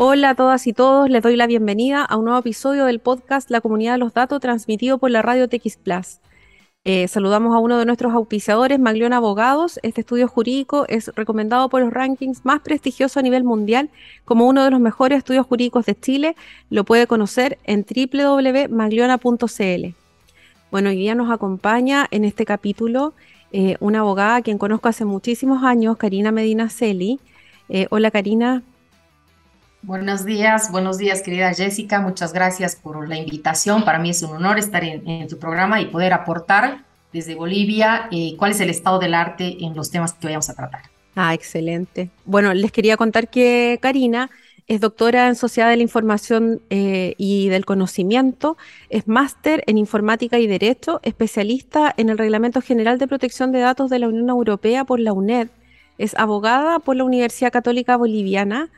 Hola a todas y todos, les doy la bienvenida a un nuevo episodio del podcast La Comunidad de los Datos transmitido por la radio TX Plus. Eh, saludamos a uno de nuestros auspiciadores, Maglión Abogados. Este estudio jurídico es recomendado por los rankings más prestigiosos a nivel mundial como uno de los mejores estudios jurídicos de Chile. Lo puede conocer en www.magliona.cl. Bueno, hoy día nos acompaña en este capítulo eh, una abogada a quien conozco hace muchísimos años, Karina Medina Celi. Eh, hola Karina, Buenos días, buenos días querida Jessica, muchas gracias por la invitación. Para mí es un honor estar en, tu programa y poder aportar desde Bolivia eh, cuál es el estado del arte en los temas que vayamos a tratar. Ah, excelente. Bueno, les quería contar que Karina es doctora en Sociedad de la Información eh, y del Conocimiento, es máster en Informática y Derecho, especialista en el Reglamento General de Protección de Datos de la Unión Europea por la UNED, es abogada por la Universidad Católica Boliviana,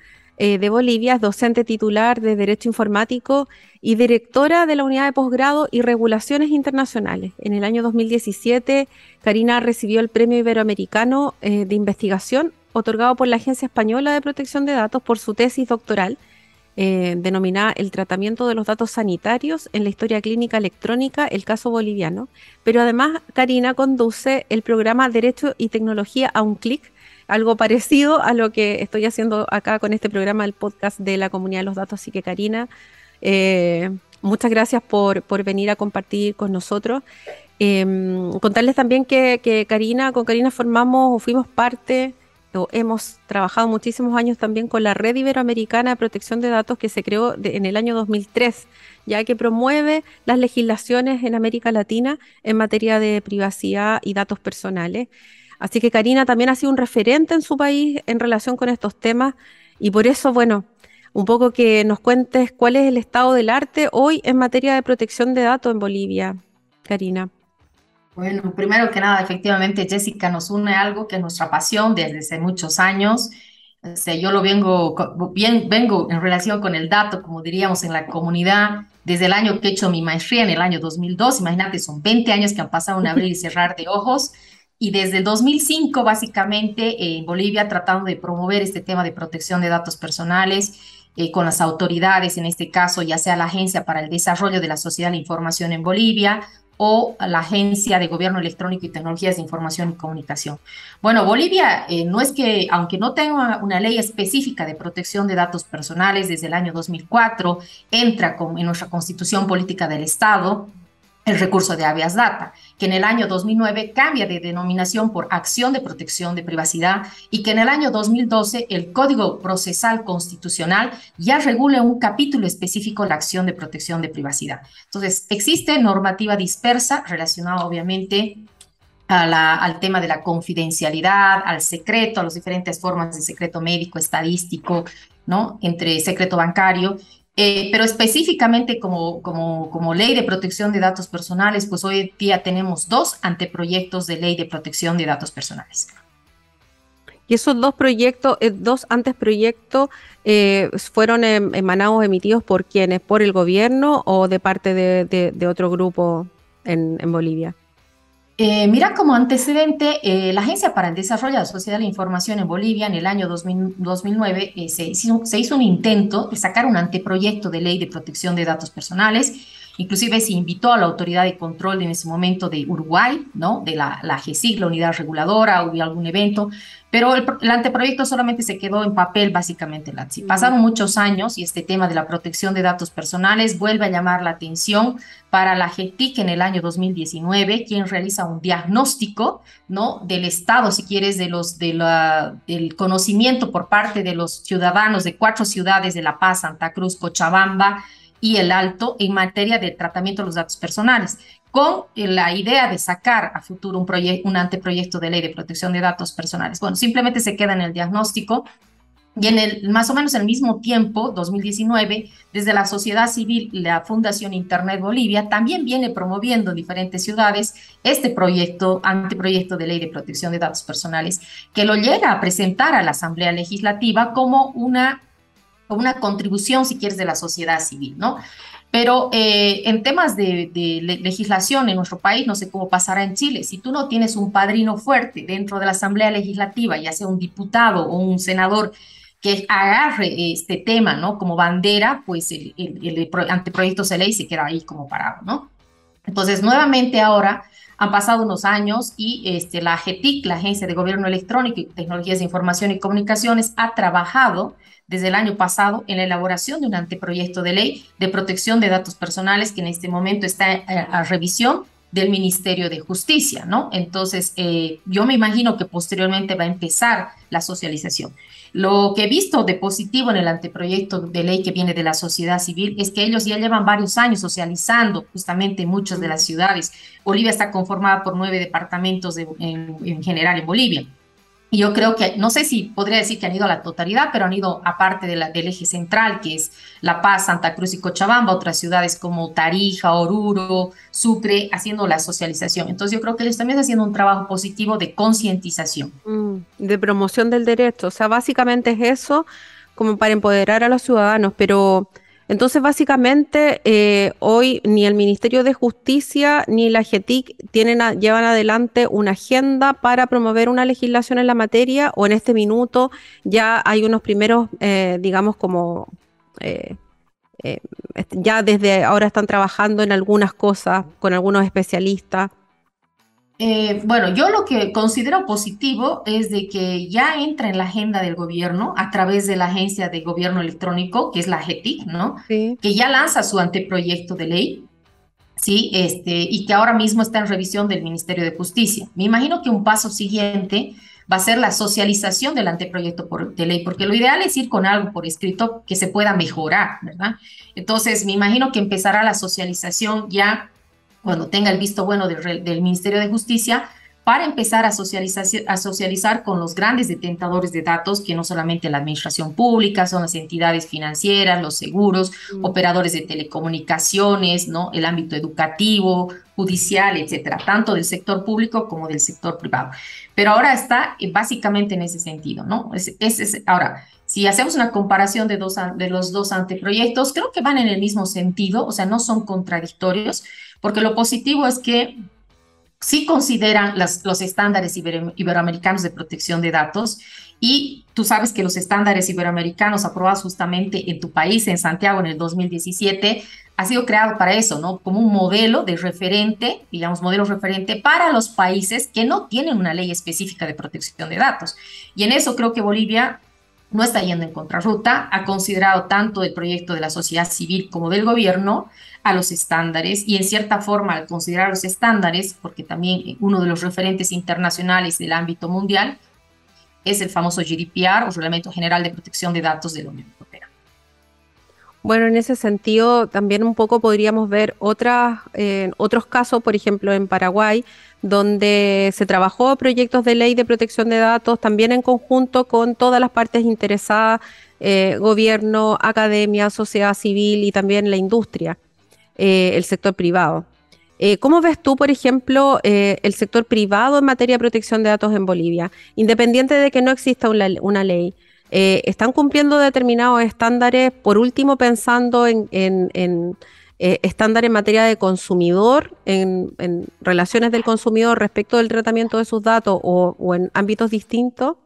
eh, de Bolivia, es docente titular de Derecho Informático y directora de la Unidad de Posgrado y Regulaciones Internacionales. En el año 2017, Karina recibió el Premio Iberoamericano eh, de Investigación otorgado por la Agencia Española de Protección de Datos por su tesis doctoral eh, denominada El tratamiento de los datos sanitarios en la historia clínica electrónica, el caso boliviano. Pero además, Karina conduce el programa Derecho y Tecnología a un clic, algo parecido a lo que estoy haciendo acá con este programa, el podcast de la comunidad de los datos. Así que Karina, eh, muchas gracias por, por, venir a compartir con nosotros. Em, contarles también que, Karina, con Karina formamos o fuimos parte o hemos trabajado muchísimos años también con la Red Iberoamericana de Protección de Datos que se creó en el año 2003, ya que promueve las legislaciones en América Latina en materia de privacidad y datos personales. Así que Karina también ha sido un referente en su país en relación con estos temas y por eso, bueno, un poco que nos cuentes cuál es el estado del arte hoy en materia de protección de datos en Bolivia, Karina. Bueno, primero que nada, efectivamente, Jessica, nos une algo que es nuestra pasión desde hace muchos años. yo lo vengo, bien, vengo en relación con el dato, como diríamos en la comunidad, desde el año que he hecho mi maestría, en el año 2002. Imagínate, son 20 años que han pasado un abrir y cerrar de ojos y desde el 2005 básicamente en Bolivia tratando de promover este tema de protección de datos personales eh, con las autoridades, en este caso ya sea la Agencia para el Desarrollo de la Sociedad de la Información en Bolivia o la Agencia de Gobierno Electrónico y Tecnologías de Información y Comunicación. Bueno, Bolivia eh, no es que, aunque no tenga una ley específica de protección de datos personales desde el año 2004, entra con, en nuestra Constitución Política del Estado, el recurso de habeas data, que en el año 2009 cambia de denominación por acción de protección de privacidad y que en el año 2012 el Código Procesal Constitucional ya regula un capítulo específico la acción de protección de privacidad. Entonces, existe normativa dispersa relacionada obviamente al tema de la confidencialidad, al secreto, a las diferentes formas de secreto médico, estadístico, ¿no? Entre secreto bancario eh, pero específicamente como, como, como ley de protección de datos personales, pues hoy día tenemos dos anteproyectos de ley de protección de datos personales. Y esos dos proyectos, eh, dos anteproyectos, eh, fueron em, emanados, emitidos por quienes, por el gobierno o de parte de, de, otro grupo en, en Bolivia. Eh, mira, como antecedente, eh, la Agencia para el Desarrollo de la Sociedad de la Información en Bolivia en el año 2009 eh, se, hizo, un intento de sacar un anteproyecto de ley de protección de datos personales. Inclusive se invitó a la autoridad de control en ese momento de Uruguay, ¿no? de la, la GESIC, la unidad reguladora, hubo algún evento, pero el, anteproyecto solamente se quedó en papel, básicamente, Latsi. Pasaron muchos años y este tema de la protección de datos personales vuelve a llamar la atención para la GETIC en el año 2019, quien realiza un diagnóstico ¿no? del estado, si quieres, de los, de la, del conocimiento por parte de los ciudadanos de cuatro ciudades de La Paz, Santa Cruz, Cochabamba, y el Alto en materia de tratamiento de los datos personales con la idea de sacar a futuro un, un anteproyecto de ley de protección de datos personales. Bueno, simplemente se queda en el diagnóstico y en el más o menos el mismo tiempo, 2019, desde la sociedad civil, la Fundación Internet Bolivia también viene promoviendo en diferentes ciudades este proyecto, anteproyecto de ley de protección de datos personales, que lo llega a presentar a la Asamblea Legislativa como una, una contribución, si quieres, de la sociedad civil, ¿no? Pero eh, en temas de, legislación en nuestro país, no sé cómo pasará en Chile, si tú no tienes un padrino fuerte dentro de la Asamblea Legislativa, ya sea un diputado o un senador que agarre este tema, ¿no? Como bandera, pues el, el, anteproyecto de ley se queda ahí como parado, ¿no? Entonces, nuevamente ahora han pasado unos años y este, la AGETIC, la Agencia de Gobierno Electrónico y Tecnologías de Información y Comunicaciones, ha trabajado desde el año pasado en la elaboración de un anteproyecto de ley de protección de datos personales que en este momento está eh, a revisión del Ministerio de Justicia, ¿no? Entonces, eh, yo me imagino que posteriormente va a empezar la socialización. Lo que he visto de positivo en el anteproyecto de ley que viene de la sociedad civil es que ellos ya llevan varios años socializando justamente en muchas de las ciudades. Bolivia está conformada por nueve departamentos en general en Bolivia. Y yo creo que, no sé si podría decir que han ido a la totalidad, pero han ido aparte de la, del eje central, que es La Paz, Santa Cruz y Cochabamba, otras ciudades como Tarija, Oruro, Sucre, haciendo la socialización. Entonces yo creo que ellos también están haciendo un trabajo positivo de concientización. Mm, de promoción del derecho. O sea, básicamente es eso como para empoderar a los ciudadanos, pero entonces, básicamente, eh, hoy ni el Ministerio de Justicia ni la GETIC tienen llevan adelante una agenda para promover una legislación en la materia o en este minuto ya hay unos primeros, eh, digamos, como... Eh, ya desde ahora están trabajando en algunas cosas con algunos especialistas. Eh, bueno, yo lo que considero positivo es de que ya entra en la agenda del gobierno a través de la Agencia de Gobierno Electrónico, que es la GETIC, ¿no? Que ya lanza su anteproyecto de ley, ¿sí? Este, y que ahora mismo está en revisión del Ministerio de Justicia. Me imagino que un paso siguiente va a ser la socialización del anteproyecto de ley, porque lo ideal es ir con algo por escrito que se pueda mejorar, ¿verdad? Entonces, me imagino que empezará la socialización ya cuando tenga el visto bueno del, Ministerio de Justicia, para empezar a socializar, a socializar con los grandes detentadores de datos, que no solamente la administración pública, son las entidades financieras, los seguros, mm. operadores de telecomunicaciones, ¿no? el ámbito educativo, judicial, etcétera, tanto del sector público como del sector privado. Pero ahora está eh, básicamente en ese sentido, ¿no? Es, es, ahora, si hacemos una comparación de, dos, de los dos anteproyectos, creo que van en el mismo sentido, o sea, no son contradictorios, porque lo positivo es que sí consideran los estándares iberoamericanos de protección de datos y tú sabes que los estándares iberoamericanos aprobados justamente en tu país, en Santiago, en el 2017, ha sido creado para eso, ¿no? Como un modelo de referente, digamos, modelo referente para los países que no tienen una ley específica de protección de datos. Y en eso creo que Bolivia no está yendo en contrarruta, ha considerado tanto el proyecto de la sociedad civil como del gobierno a los estándares y en cierta forma al considerar los estándares, porque también uno de los referentes internacionales del ámbito mundial es el famoso GDPR o Reglamento General de Protección de Datos de la Unión Europea. Bueno, en ese sentido también un poco podríamos ver otras, eh, otros casos, por ejemplo en Paraguay, donde se trabajó proyectos de ley de protección de datos también en conjunto con todas las partes interesadas, eh, gobierno, academia, sociedad civil y también la industria, eh, el sector privado. Eh, ¿Cómo ves tú, por ejemplo, el sector privado en materia de protección de datos en Bolivia? Independiente de que no exista una, ley, ¿están cumpliendo determinados estándares, por último, pensando en eh, estándar en materia de consumidor, en, relaciones del consumidor respecto del tratamiento de sus datos o, en ámbitos distintos?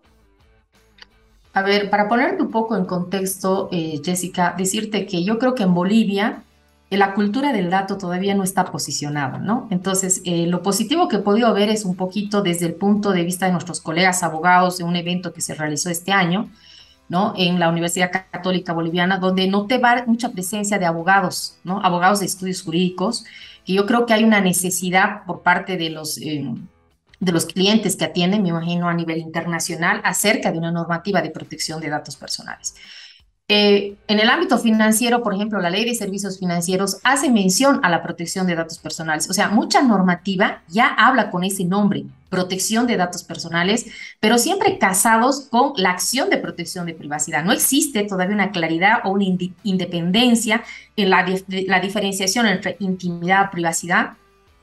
A ver, para ponerte un poco en contexto, eh, Jessica, decirte que yo creo que en Bolivia eh, la cultura del dato todavía no está posicionada, ¿no? Entonces, lo positivo que he podido ver es un poquito desde el punto de vista de nuestros colegas abogados de un evento que se realizó este año, ¿no? En la Universidad Católica Boliviana, donde no te va mucha presencia de abogados, ¿no? Abogados de estudios jurídicos, que yo creo que hay una necesidad por parte de los, eh, de los clientes que atienden, me imagino, a nivel internacional, acerca de una normativa de protección de datos personales. En el ámbito financiero, por ejemplo, la ley de servicios financieros hace mención a la protección de datos personales. O sea, mucha normativa ya habla con ese nombre, protección de datos personales, pero siempre casados con la acción de protección de privacidad. No existe todavía una claridad o una independencia en la, la diferenciación entre intimidad, privacidad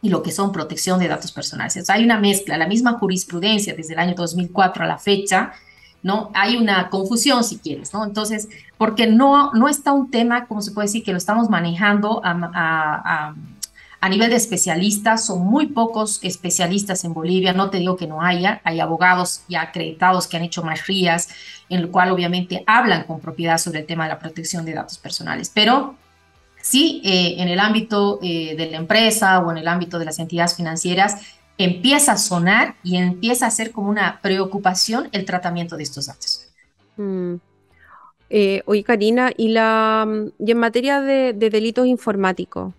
y lo que son protección de datos personales. O sea, hay una mezcla, la misma jurisprudencia desde el año 2004 a la fecha ¿no? Hay una confusión, si quieres, ¿no? Entonces, porque no, no está un tema, como se puede decir, que lo estamos manejando a, A nivel de especialistas, son muy pocos especialistas en Bolivia, no te digo que no haya, hay abogados ya acreditados que han hecho maestrías, en el cual obviamente hablan con propiedad sobre el tema de la protección de datos personales, pero sí eh, en el ámbito eh, de la empresa o en el ámbito de las entidades financieras empieza a sonar y empieza a ser como una preocupación el tratamiento de estos datos. Mm. Eh, oye, Karina, y, la, y en materia de, delitos informáticos,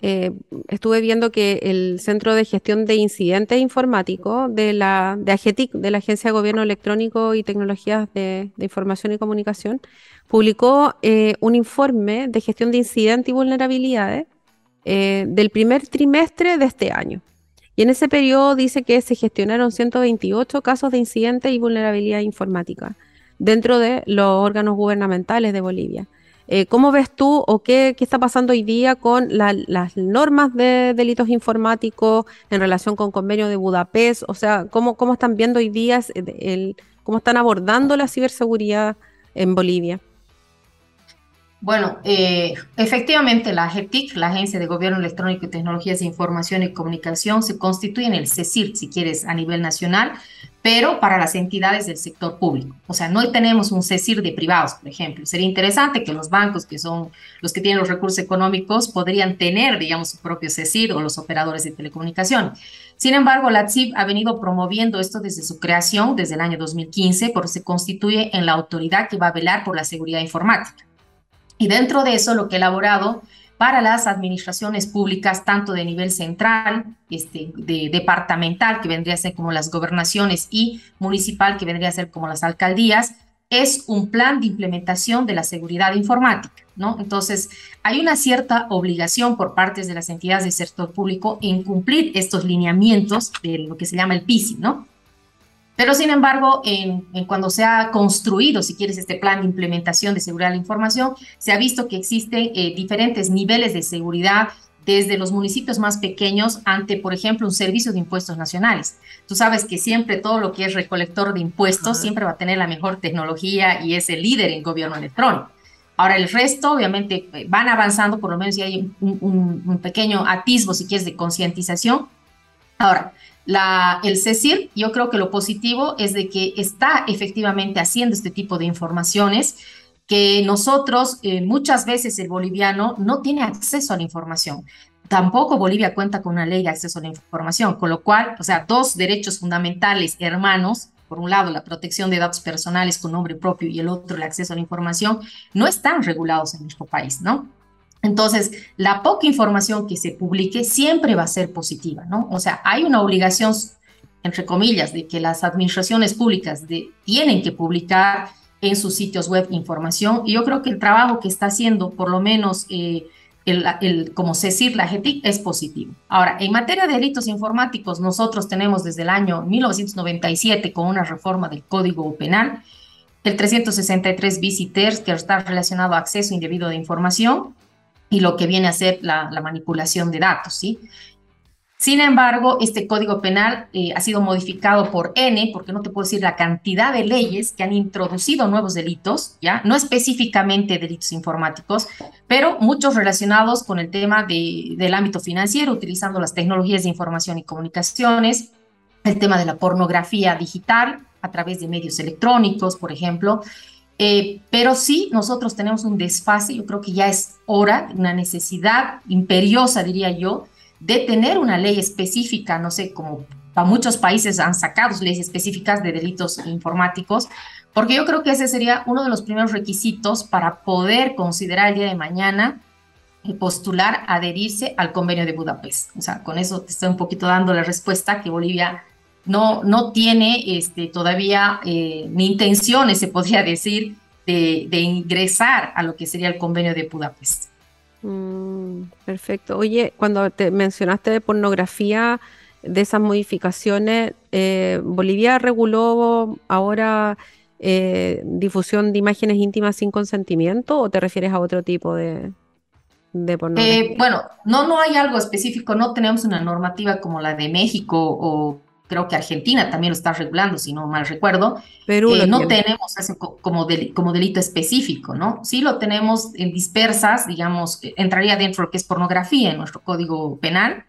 eh, estuve viendo que el Centro de Gestión de Incidentes Informáticos de la de AGETIC, de la Agencia de Gobierno Electrónico y Tecnologías de, Información y Comunicación, publicó eh, un informe de gestión de incidentes y vulnerabilidades del primer trimestre de este año. Y en ese periodo dice que se gestionaron 128 casos de incidentes y vulnerabilidad informática dentro de los órganos gubernamentales de Bolivia. Eh, ¿Cómo ves tú o qué, está pasando hoy día con las normas de delitos informáticos en relación con convenio de Budapest? O sea, ¿cómo, cómo están viendo hoy día el, cómo están abordando la ciberseguridad en Bolivia? Bueno, eh, efectivamente la AGETIC, la Agencia de Gobierno Electrónico y Tecnologías de Información y Comunicación, se constituye en el CECIR, si quieres, a nivel nacional, pero para las entidades del sector público. O sea, no tenemos un CECIR de privados, por ejemplo. Sería interesante que los bancos, que son los que tienen los recursos económicos, podrían tener, digamos, su propio CECIR o los operadores de telecomunicación. Sin embargo, la CIP ha venido promoviendo esto desde su creación, desde el año 2015, porque se constituye en la autoridad que va a velar por la seguridad informática. Y dentro de eso, lo que he elaborado para las administraciones públicas, tanto de nivel central, este, de, departamental, que vendría a ser como las gobernaciones, y municipal, que vendría a ser como las alcaldías, es un plan de implementación de la seguridad informática, ¿no? Entonces, hay una cierta obligación por parte de las entidades del sector público en cumplir estos lineamientos de lo que se llama el PISI, ¿no? Pero sin embargo, en, cuando se ha construido, si quieres, este plan de implementación de seguridad de la información, se ha visto que existen eh, diferentes niveles de seguridad desde los municipios más pequeños ante, por ejemplo, un servicio de impuestos nacionales. Tú sabes que siempre todo lo que es recolector de impuestos siempre va a tener la mejor tecnología y es el líder en gobierno electrónico. Ahora, el resto, obviamente, eh, van avanzando, por lo menos si hay un, un pequeño atisbo, si quieres, de concientización. Ahora, el CECIR, yo creo que lo positivo es de que está efectivamente haciendo este tipo de informaciones que nosotros, eh, muchas veces el boliviano no tiene acceso a la información. Tampoco Bolivia cuenta con una ley de acceso a la información, con lo cual, o sea, dos derechos fundamentales hermanos, por un lado la protección de datos personales con nombre propio y el otro el acceso a la información, no están regulados en nuestro país, ¿no? Entonces, la poca información que se publique siempre va a ser positiva, ¿no? O sea, hay una obligación, entre comillas, de que las administraciones públicas tienen que publicar en sus sitios web información. Y yo creo que el trabajo que está haciendo, por lo menos, eh, el, como CECIR, la GETIC, es positivo. Ahora, en materia de delitos informáticos, nosotros tenemos desde el año 1997 con una reforma del Código Penal, el 363 visiters que está relacionado a acceso indebido de información, y lo que viene a ser la, manipulación de datos, ¿sí? Sin embargo, este código penal eh, ha sido modificado por N, porque no te puedo decir la cantidad de leyes que han introducido nuevos delitos, ¿ya? No específicamente delitos informáticos, pero muchos relacionados con el tema de, del ámbito financiero, utilizando las tecnologías de información y comunicaciones, el tema de la pornografía digital a través de medios electrónicos, por ejemplo, eh, pero sí, nosotros tenemos un desfase, yo creo que ya es hora, una necesidad imperiosa, diría yo, de tener una ley específica, no sé, como para muchos países han sacado leyes específicas de delitos informáticos, porque yo creo que ese sería uno de los primeros requisitos para poder considerar el día de mañana y postular adherirse al convenio de Budapest. O sea, con eso te estoy un poquito dando la respuesta que Bolivia no, no tiene este, todavía eh, ni intenciones, se podría decir, de, ingresar a lo que sería el convenio de Budapest. Mm, perfecto. Oye, cuando te mencionaste de pornografía, de esas modificaciones, eh, ¿Bolivia reguló ahora eh, difusión de imágenes íntimas sin consentimiento o te refieres a otro tipo de, de pornografía? bueno, no, no hay algo específico, no tenemos una normativa como la de México o creo que Argentina también lo está regulando, si no mal recuerdo, Perú eh, no tenemos eso como, como delito específico, ¿no? Sí lo tenemos en dispersas, digamos, entraría dentro de lo que es pornografía en nuestro código penal,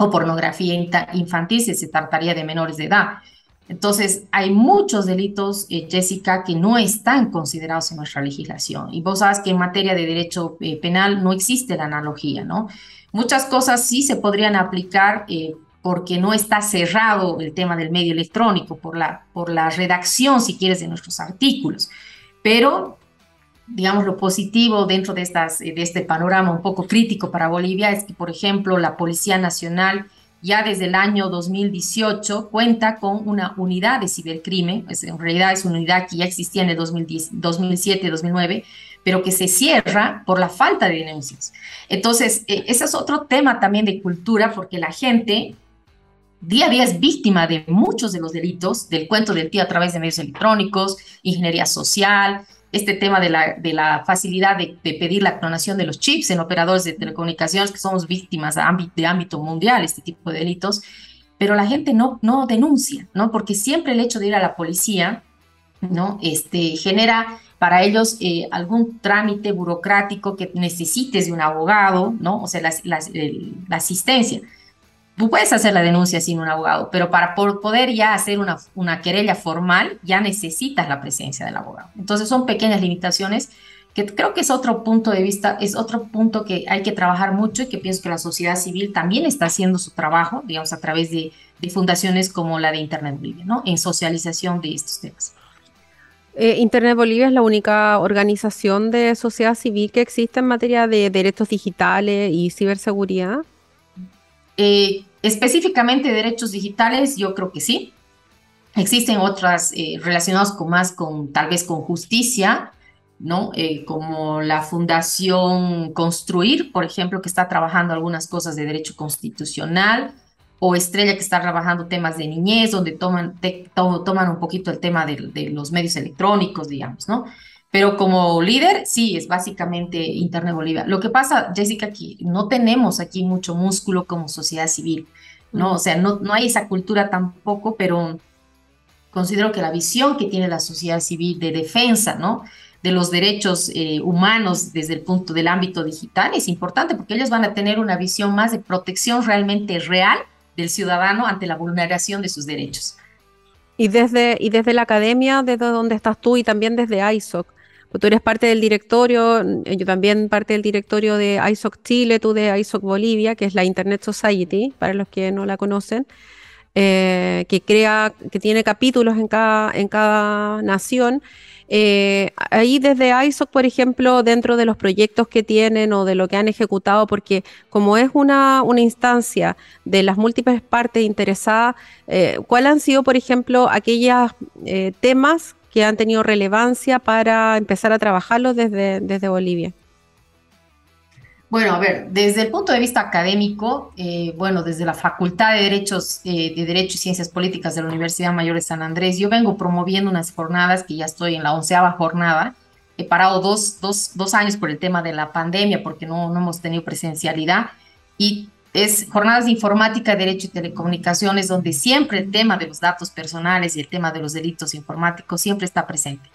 o pornografía infantil si se trataría de menores de edad. Entonces, hay muchos delitos, eh, Jessica, que no están considerados en nuestra legislación. Y vos sabes que en materia de derecho eh, penal no existe la analogía, ¿no? Muchas cosas sí se podrían aplicar eh, porque no está cerrado el tema del medio electrónico, por la, por la redacción, si quieres, de nuestros artículos. Pero, digamos, lo positivo dentro de, estas, de este panorama un poco crítico para Bolivia es que, por ejemplo, la Policía Nacional ya desde el año 2018 cuenta con una unidad de cibercrimen, en realidad es una unidad que ya existía en el 2007-2009, pero que se cierra por la falta de denuncias. Entonces, e, ese es otro tema también de cultura, porque la gente día a día es víctima de muchos de los delitos, del cuento del tío a través de medios electrónicos, ingeniería social, este tema de la, de la facilidad de, pedir la clonación de los chips en operadores de telecomunicaciones, que somos víctimas de ámbito, mundial, este tipo de delitos, pero la gente no, no denuncia, ¿no? Porque siempre el hecho de ir a la policía, ¿no? Este, genera para ellos eh, algún trámite burocrático que necesites de un abogado, ¿no? O sea, la, la asistencia. Tú puedes hacer la denuncia sin un abogado, pero para poder ya hacer una, una querella formal ya necesitas la presencia del abogado. Entonces son pequeñas limitaciones que creo que es otro punto de vista, es otro punto que hay que trabajar mucho y que pienso que la sociedad civil también está haciendo su trabajo, digamos, a través de, fundaciones como la de Internet Bolivia, ¿no? En socialización de estos temas. Eh, Internet Bolivia es la única organización de sociedad civil que existe en materia de derechos digitales y ciberseguridad. Eh, Específicamente derechos digitales, yo creo que sí. Existen otras eh, relacionadas con más con tal vez con justicia, ¿no? Eh, como la Fundación Construir, por ejemplo, que está trabajando algunas cosas de derecho constitucional, o Estrella, que está trabajando temas de niñez, donde toman, toman un poquito el tema de, de los medios electrónicos, digamos, ¿no? Pero como líder, sí, es básicamente Internet Bolivia. Lo que pasa, Jessica, que no tenemos aquí mucho músculo como sociedad civil, ¿no? O sea, no, no hay esa cultura tampoco, pero considero que la visión que tiene la sociedad civil de defensa, ¿no? de los derechos eh, humanos desde el punto del ámbito digital es importante porque ellos van a tener una visión más de protección realmente real del ciudadano ante la vulneración de sus derechos. Y desde, y desde la academia, desde donde estás tú y también desde ISOC, tú eres parte del directorio, eh, yo también parte del directorio de ISOC Chile, tú de ISOC Bolivia, que es la Internet Society, para los que no la conocen, eh, que crea, que tiene capítulos en cada, en cada nación. Eh, ahí desde ISOC, por ejemplo, dentro de los proyectos que tienen o de lo que han ejecutado, porque como es una, una instancia de las múltiples partes interesadas, ¿cuáles han sido, por ejemplo, aquellos temas que han tenido relevancia para empezar a trabajarlos desde, desde Bolivia? Bueno, a ver, desde el punto de vista académico, eh, bueno, desde la Facultad de Derechos, eh, de Derecho y Ciencias Políticas de la Universidad Mayor de San Andrés, yo vengo promoviendo unas jornadas que ya estoy en la onceava jornada. He parado dos, dos, dos años por el tema de la pandemia porque no, no hemos tenido presencialidad y es jornadas de informática, derecho y telecomunicaciones, donde siempre el tema de los datos personales y el tema de los delitos informáticos siempre está presente.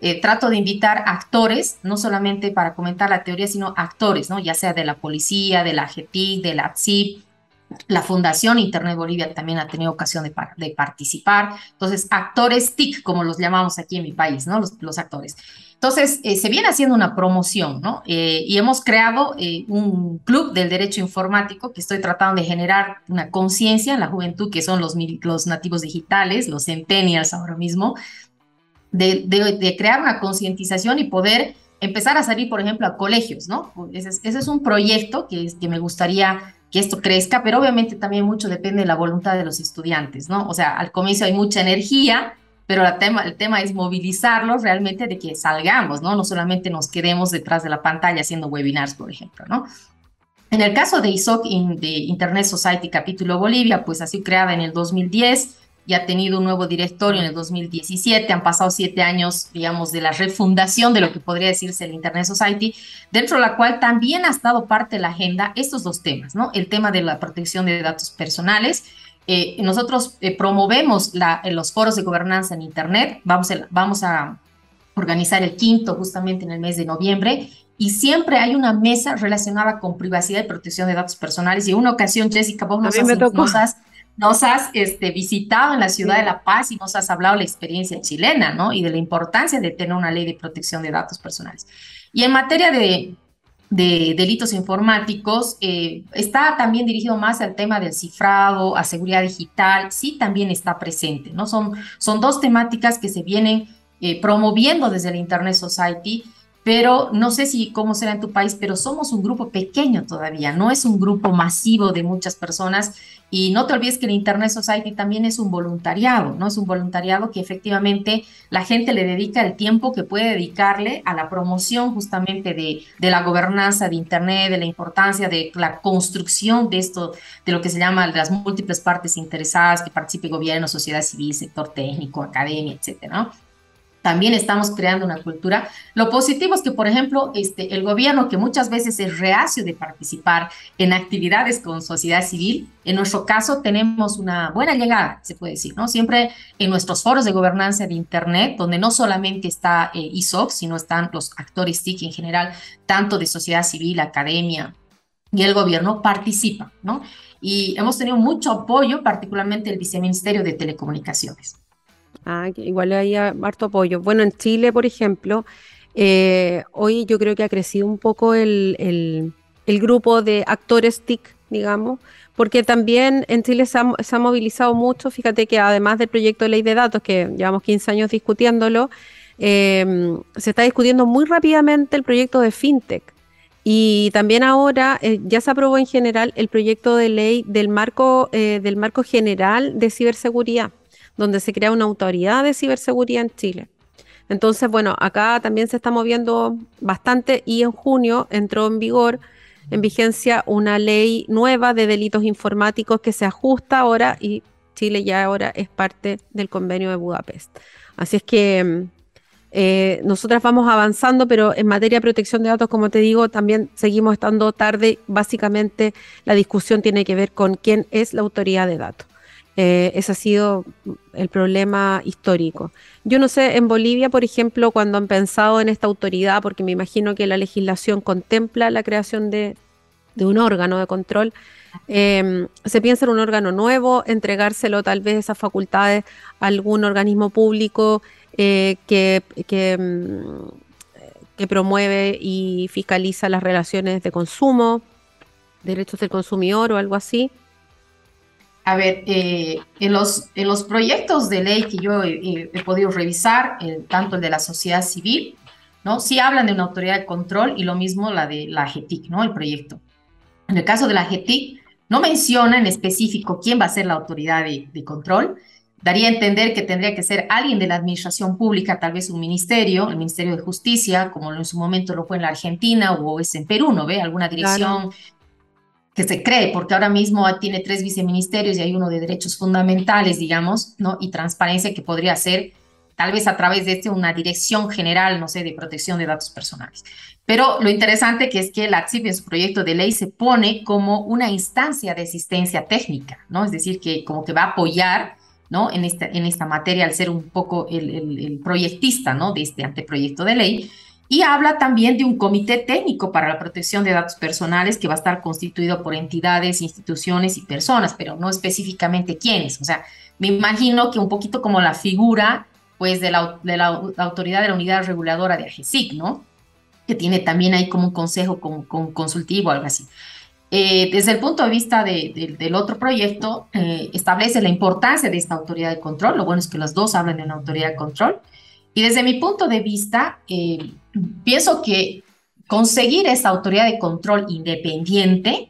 Eh, trato de invitar actores, no solamente para comentar la teoría, sino actores, ¿no? ya sea de la policía, de la GETIC, de la CIP, la Fundación Internet Bolivia también ha tenido ocasión de, participar. Entonces, actores TIC, como los llamamos aquí en mi país, ¿no? Los actores. Entonces, eh, se viene haciendo una promoción, ¿no? Eh, y hemos creado eh, un club del derecho informático que estoy tratando de generar una conciencia en la juventud, que son los, nativos digitales, los centennials ahora mismo, de, crear una concientización y poder empezar a salir, por ejemplo, a colegios, ¿no? Ese es, ese es un proyecto que, que me gustaría que esto crezca, pero obviamente también mucho depende de la voluntad de los estudiantes, ¿no? O sea, al comienzo hay mucha energía, pero el tema, el tema es movilizarlos realmente de que salgamos, ¿no? No solamente nos quedemos detrás de la pantalla haciendo webinars, por ejemplo, ¿no? En el caso de ISOC, de Internet Society Capítulo Bolivia, pues ha sido creada en el 2010 y ha tenido un nuevo directorio en el 2017. Han pasado siete años, digamos, de la refundación de lo que podría decirse el Internet Society, dentro de la cual también ha estado parte de la agenda estos dos temas, ¿no? El tema de la protección de datos personales eh, nosotros eh, promovemos la, los foros de gobernanza en Internet. Vamos a, vamos a organizar el quinto justamente en el mes de noviembre y siempre hay una mesa relacionada con privacidad y protección de datos personales. Y en una ocasión, Jessica, vos nos has, nos has, este, visitado en la ciudad de La Paz y nos has hablado de la experiencia chilena, ¿no? Y de la importancia de tener una ley de protección de datos personales. Y en materia de, de delitos informáticos, eh, está también dirigido más al tema del cifrado, a seguridad digital, sí también está presente, ¿no? Son, son dos temáticas que se vienen eh, promoviendo desde la Internet Society pero no sé si cómo será en tu país, pero somos un grupo pequeño todavía, no es un grupo masivo de muchas personas y no te olvides que el Internet Society también es un voluntariado, ¿no? Es un voluntariado que efectivamente la gente le dedica el tiempo que puede dedicarle a la promoción justamente de, de la gobernanza de Internet, de la importancia de la construcción de esto, de lo que se llama las múltiples partes interesadas, que participe gobierno, sociedad civil, sector técnico, academia, etcétera, ¿no? También estamos creando una cultura. Lo positivo es que, por ejemplo, este, el gobierno, que muchas veces es reacio de participar en actividades con sociedad civil, en nuestro caso tenemos una buena llegada, se puede decir, ¿no? Siempre en nuestros foros de gobernanza de Internet, donde no solamente está eh, ISOC, sino están los actores TIC en general, tanto de sociedad civil, academia y el gobierno, participan, ¿no? Y hemos tenido mucho apoyo, particularmente el Viceministerio de Telecomunicaciones. Ah, igual hay harto apoyo. Bueno, en Chile, por ejemplo, eh, hoy yo creo que ha crecido un poco el, el, grupo de actores TIC, digamos, porque también en Chile se ha, movilizado mucho. Fíjate que además del proyecto de ley de datos, que llevamos 15 años discutiéndolo, em, se está discutiendo muy rápidamente el proyecto de FinTech. Y también ahora eh, ya se aprobó en general el proyecto de ley del marco, eh, del marco general de ciberseguridad donde se crea una autoridad de ciberseguridad en Chile. Entonces, bueno, acá también se está moviendo bastante y en junio entró en vigor, en vigencia, una ley nueva de delitos informáticos que se ajusta ahora y Chile ya ahora es parte del convenio de Budapest. Así es que eh, nosotras vamos avanzando, pero en materia de protección de datos, como te digo, también seguimos estando tarde. Básicamente la discusión tiene que ver con quién es la autoridad de datos. Eh, ese ha sido el problema histórico. Yo no sé, en Bolivia, por ejemplo, cuando han pensado en esta autoridad, porque me imagino que la legislación contempla la creación de, un órgano de control, em, se piensa en un órgano nuevo, entregárselo tal vez esas facultades a algún organismo público eh, mm, que promueve y fiscaliza las relaciones de consumo, derechos del consumidor o algo así. A ver, eh, en, los, en los proyectos de ley que yo he, podido revisar, tanto el de la sociedad civil, ¿no? Sí hablan de una autoridad de control y lo mismo la de la GETIC, ¿no? El proyecto. En el caso de la GETIC, no menciona en específico quién va a ser la autoridad de, de control. Daría a entender que tendría que ser alguien de la administración pública, tal vez un ministerio, el Ministerio de Justicia, como en su momento lo fue en la Argentina o es en Perú, ¿no ve? Alguna dirección que se cree, porque ahora mismo tiene tres viceministerios y hay uno de derechos fundamentales, digamos, ¿no? Y transparencia que podría ser tal vez a través de este una dirección general, no sé, de protección de datos personales. Pero lo interesante que es que la CIP en su proyecto de ley se pone como una instancia de asistencia técnica, ¿no? Es decir, que como que va a apoyar, ¿no? En esta, en esta materia al ser un poco el, el proyectista, ¿no? De este anteproyecto de ley y habla también de un comité técnico para la protección de datos personales que va a estar constituido por entidades, instituciones y personas, pero no específicamente quiénes. O sea, me imagino que un poquito como la figura pues de la, autoridad de la unidad reguladora de AGESIC, ¿no? Que tiene también ahí como un consejo con, consultivo algo así. Eh, desde el punto de vista del otro proyecto, eh, establece la importancia de esta autoridad de control. Lo bueno es que los dos hablan de una autoridad de control. Y desde mi punto de vista, eh, pienso que conseguir esa autoridad de control independiente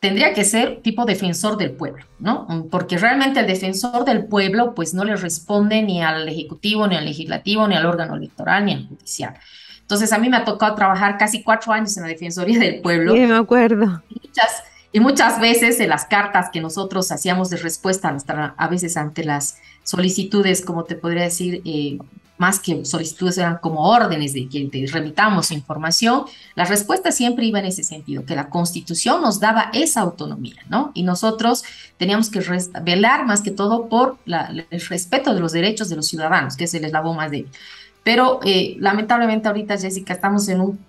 tendría que ser tipo defensor del pueblo, ¿no? Porque realmente el defensor del pueblo pues no le responde ni al ejecutivo, ni al legislativo, ni al órgano electoral, ni al judicial. Entonces a mí me ha tocado trabajar casi cuatro años en la Defensoría del Pueblo. Sí, me acuerdo. Y muchas, y muchas veces en las cartas que nosotros hacíamos de respuesta a veces ante las solicitudes, como te podría decir, eh, más que solicitudes eran como órdenes de que te remitamos información, la respuesta siempre iba en ese sentido, que la constitución nos daba esa autonomía, ¿no? Y nosotros teníamos que velar más que todo por el respeto de los derechos de los ciudadanos, que es el eslabón más débil. Pero eh, lamentablemente ahorita, Jessica, estamos en un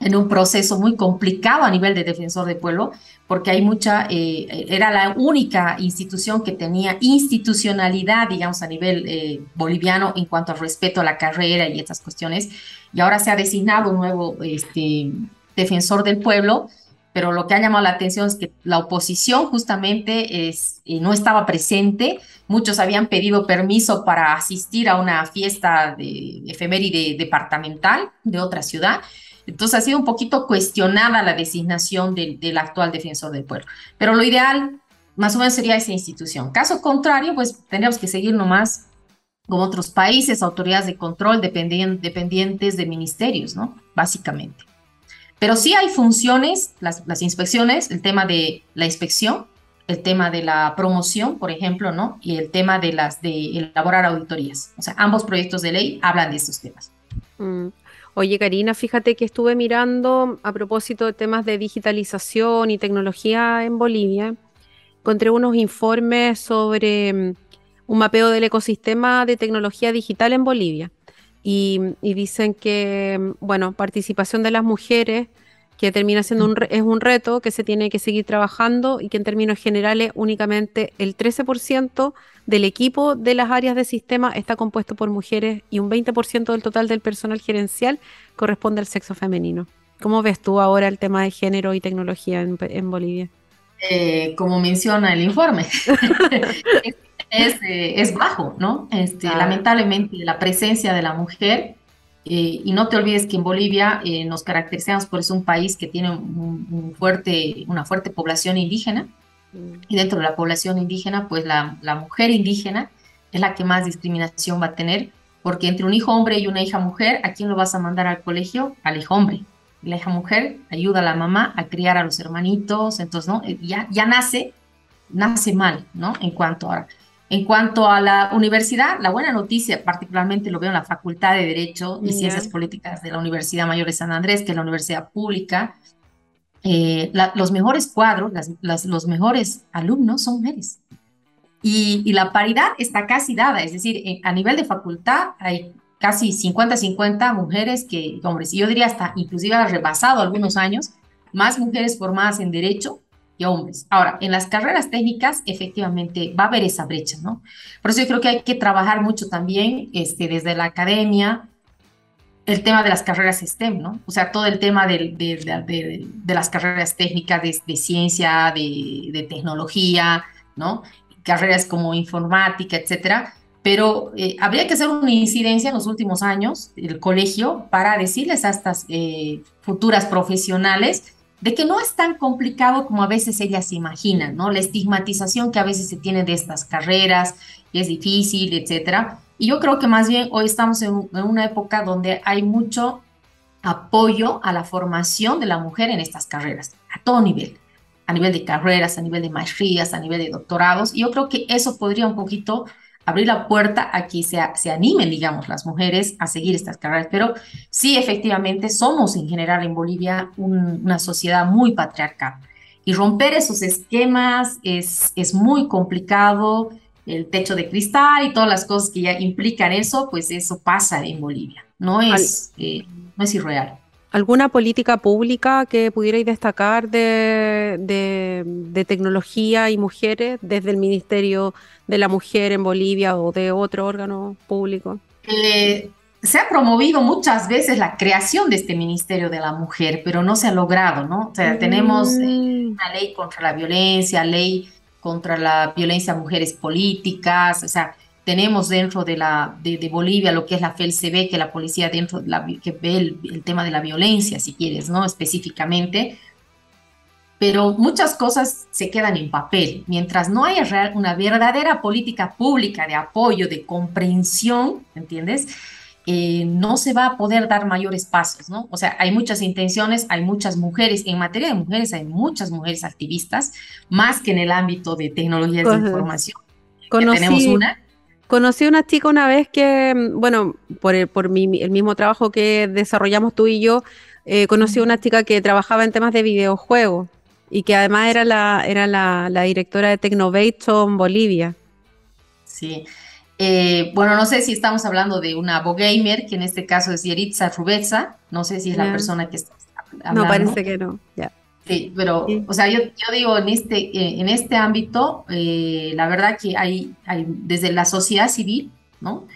en un proceso muy complicado a nivel de defensor de pueblo, porque hay mucha, eh, era la única institución que tenía institucionalidad, digamos, a nivel eh, boliviano en cuanto al respeto a la carrera y estas cuestiones, y ahora se ha designado un nuevo este, defensor del pueblo, pero lo que ha llamado la atención es que la oposición justamente es, eh, no estaba presente, muchos habían pedido permiso para asistir a una fiesta de efeméride departamental de otra ciudad, entonces ha sido un poquito cuestionada la designación del, actual defensor del pueblo. Pero lo ideal, más o menos, sería esa institución. Caso contrario, pues tendríamos que seguir nomás como otros países, autoridades de control dependientes de ministerios, ¿no? Básicamente. Pero sí hay funciones, las, inspecciones, el tema de la inspección, el tema de la promoción, por ejemplo, ¿no? Y el tema de elaborar auditorías. O sea, ambos proyectos de ley hablan de estos temas. Mm. Oye, Karina, fíjate que estuve mirando a propósito de temas de digitalización y tecnología en Bolivia. Encontré unos informes sobre mm, un mapeo del ecosistema de tecnología digital en Bolivia. Y, dicen que, mm, bueno, participación de las mujeres, que termina siendo un, es un reto que se tiene que seguir trabajando y que en términos generales únicamente el 13% del equipo de las áreas de sistema está compuesto por mujeres y un 20% del total del personal gerencial corresponde al sexo femenino. ¿Cómo ves tú ahora el tema de género y tecnología en, Bolivia? Eh, como menciona el informe, eh, es, bajo, ¿no? Este, Lamentablemente la presencia de la mujer, eh, y no te olvides que en Bolivia nos caracterizamos por ser un país que tiene un fuerte, una fuerte población indígena, y dentro de la población indígena, pues la, la, mujer indígena es la que más discriminación va a tener, porque entre un hijo hombre y una hija mujer, ¿a quién lo vas a mandar al colegio? Al hijo hombre. La hija mujer ayuda a la mamá a criar a los hermanitos, entonces, ¿no? Eh, ya, ya nace, nace mal, ¿no? En cuanto a, en cuanto a la universidad, la buena noticia, particularmente lo veo en la Facultad de Derecho y Ciencias Políticas de la Universidad Mayor de San Andrés, que es la universidad pública, eh, los mejores cuadros, los mejores alumnos son mujeres. Y, la paridad está casi dada, es decir, a nivel de facultad hay casi 50-50 mujeres que hombres. Y yo diría hasta inclusive ha rebasado algunos años más mujeres formadas en derecho que hombres. Ahora, en las carreras técnicas efectivamente va a haber esa brecha, ¿no? Por eso yo creo que hay que trabajar mucho también este, desde la academia, el tema de las carreras STEM, ¿no? O sea, todo el tema de, de, las carreras técnicas de, ciencia, de, tecnología, ¿no? Carreras como informática, etcétera. Pero eh, habría que hacer una incidencia en los últimos años, el colegio, para decirles a estas eh, futuras profesionales de que no es tan complicado como a veces ellas imaginan, ¿no? La estigmatización que a veces se tiene de estas carreras, que es difícil, etcétera y yo creo que más bien hoy estamos en, una época donde hay mucho apoyo a la formación de la mujer en estas carreras, a todo nivel, a nivel de carreras, a nivel de maestrías, a nivel de doctorados. Y yo creo que eso podría un poquito abrir la puerta a que se, se animen, digamos, las mujeres a seguir estas carreras. Pero sí, efectivamente, somos en general en Bolivia una sociedad muy patriarcal. Y romper esos esquemas es, es muy complicado el techo de cristal y todas las cosas que ya implican eso, pues eso pasa en Bolivia. No es, eh, no es irreal. ¿Alguna política pública que pudierais destacar de, de, tecnología y mujeres desde el Ministerio de la Mujer en Bolivia o de otro órgano público? Eh, se ha promovido muchas veces la creación de este Ministerio de la Mujer, pero no se ha logrado, ¿no? O sea, tenemos eh, mm. una ley contra la violencia, ley contra la violencia a mujeres políticas, o sea, tenemos dentro de, la, de, Bolivia lo que es la FELCB, que la policía dentro de la, que ve el, tema de la violencia, si quieres, ¿no? Específicamente. Pero muchas cosas se quedan en papel. Mientras no haya una verdadera política pública de apoyo, de comprensión, ¿entiendes? Eh, no se va a poder dar mayores pasos, ¿no? O sea, hay muchas intenciones, hay muchas mujeres, en materia de mujeres hay muchas mujeres activistas, más que en el ámbito de tecnologías de información. Conocí, tenemos una. Conocí a una chica una vez que, mm, bueno, por el, por mi, el mismo trabajo que desarrollamos tú y yo, eh, conocí a una chica que trabajaba en temas de videojuegos y que además era la, era la, la directora de Technovation Bolivia. Sí. Eh, bueno, no sé si estamos hablando de una bogamer, que en este caso es Yeritza Rubetza, no sé si es la persona que está hablando. No, parece que no, ya. Sí, pero, o sea, yo, yo, digo, en este, eh, en este ámbito, eh, la verdad que hay, hay, desde la sociedad civil, ¿no?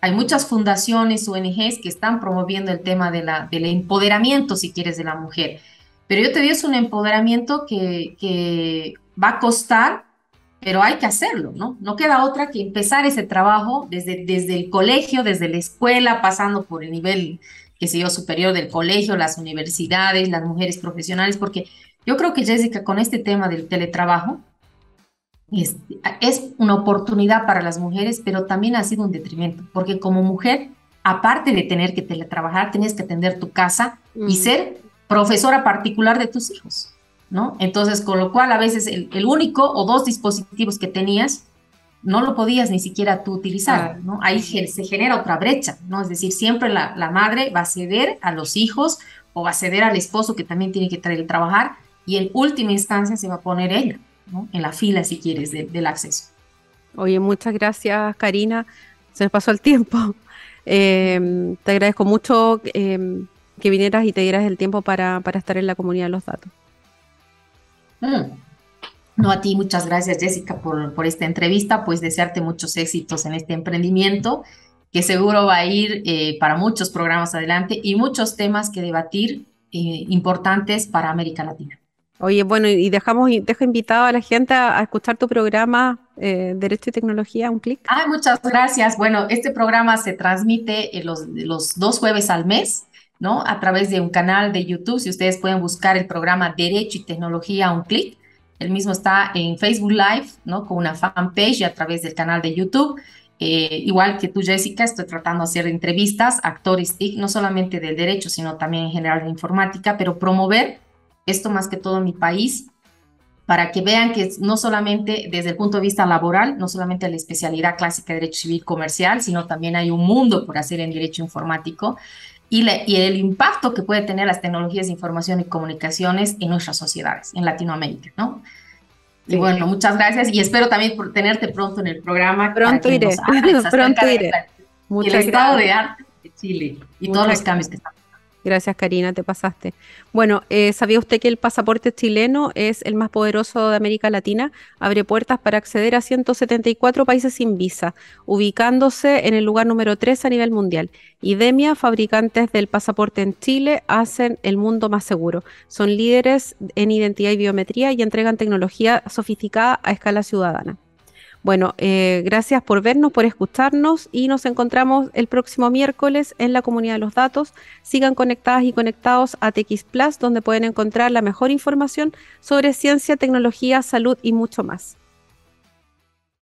Hay muchas fundaciones, ONGs que están promoviendo el tema de la, del empoderamiento, si quieres, de la mujer. Pero yo te digo, es un empoderamiento que, que va a costar, pero hay que hacerlo, ¿no? No queda otra que empezar ese trabajo desde, desde el colegio, desde la escuela, pasando por el nivel que sé yo, superior del colegio, las universidades, las mujeres profesionales, porque yo creo que Jessica, con este tema del teletrabajo, es, es una oportunidad para las mujeres, pero también ha sido un detrimento, porque como mujer, aparte de tener que teletrabajar, tienes que atender tu casa y mm. ser profesora particular de tus hijos, ¿no? Entonces, con lo cual a veces el, el único o dos dispositivos que tenías no lo podías ni siquiera tú utilizar, ¿no? Ahí se genera otra brecha, ¿no? Es decir, siempre la, la, madre va a ceder a los hijos o va a ceder al esposo que también tiene que trabajar y en última instancia se va a poner ella, ¿no? En la fila, si quieres, del acceso. Oye, muchas gracias, Karina. Se nos pasó el tiempo. Em, te agradezco mucho em, que vinieras y te dieras el tiempo para, para estar en la comunidad de los datos. Mm. No, a ti muchas gracias Jessica por, por esta entrevista, pues desearte muchos éxitos en este emprendimiento que seguro va a ir eh, para muchos programas adelante y muchos temas que debatir eh, importantes para América Latina. Oye, bueno, y dejamos, dejo invitado a la gente a, escuchar tu programa eh, Derecho y Tecnología, un clic. Ah, muchas gracias. Bueno, este programa se transmite los, los dos jueves al mes, ¿no? A través de un canal de YouTube. Si ustedes pueden buscar el programa Derecho y Tecnología, un clic el mismo está en Facebook Live, ¿no? Con una fanpage y a través del canal de YouTube. Eh, igual que tú, Jessica, estoy tratando de hacer entrevistas, actores TIC, no solamente del derecho, sino también en general de informática, pero promover esto más que todo en mi país, para que vean que no solamente desde el punto de vista laboral, no solamente la especialidad clásica de derecho civil comercial, sino también hay un mundo por hacer en derecho informático y, y, el impacto que puede tener las tecnologías de información y comunicaciones en nuestras sociedades, en Latinoamérica, ¿no? Y bueno, muchas gracias y espero también por tenerte pronto en el programa. Pronto iré, pronto iré. el estado de arte de Chile y todos los cambios que están Gracias, Karina, te pasaste. Bueno, eh, ¿sabía usted que el pasaporte chileno es el más poderoso de América Latina? Abre puertas para acceder a 174 países sin visa, ubicándose en el lugar número 3 a nivel mundial. IDEMIA, fabricantes del pasaporte en Chile, hacen el mundo más seguro. Son líderes en identidad y biometría y entregan tecnología sofisticada a escala ciudadana. Bueno, eh, gracias por vernos, por escucharnos y nos encontramos el próximo miércoles en la comunidad de los datos. Sigan conectadas y conectados a TX Plus, donde pueden encontrar la mejor información sobre ciencia, tecnología, salud y mucho más.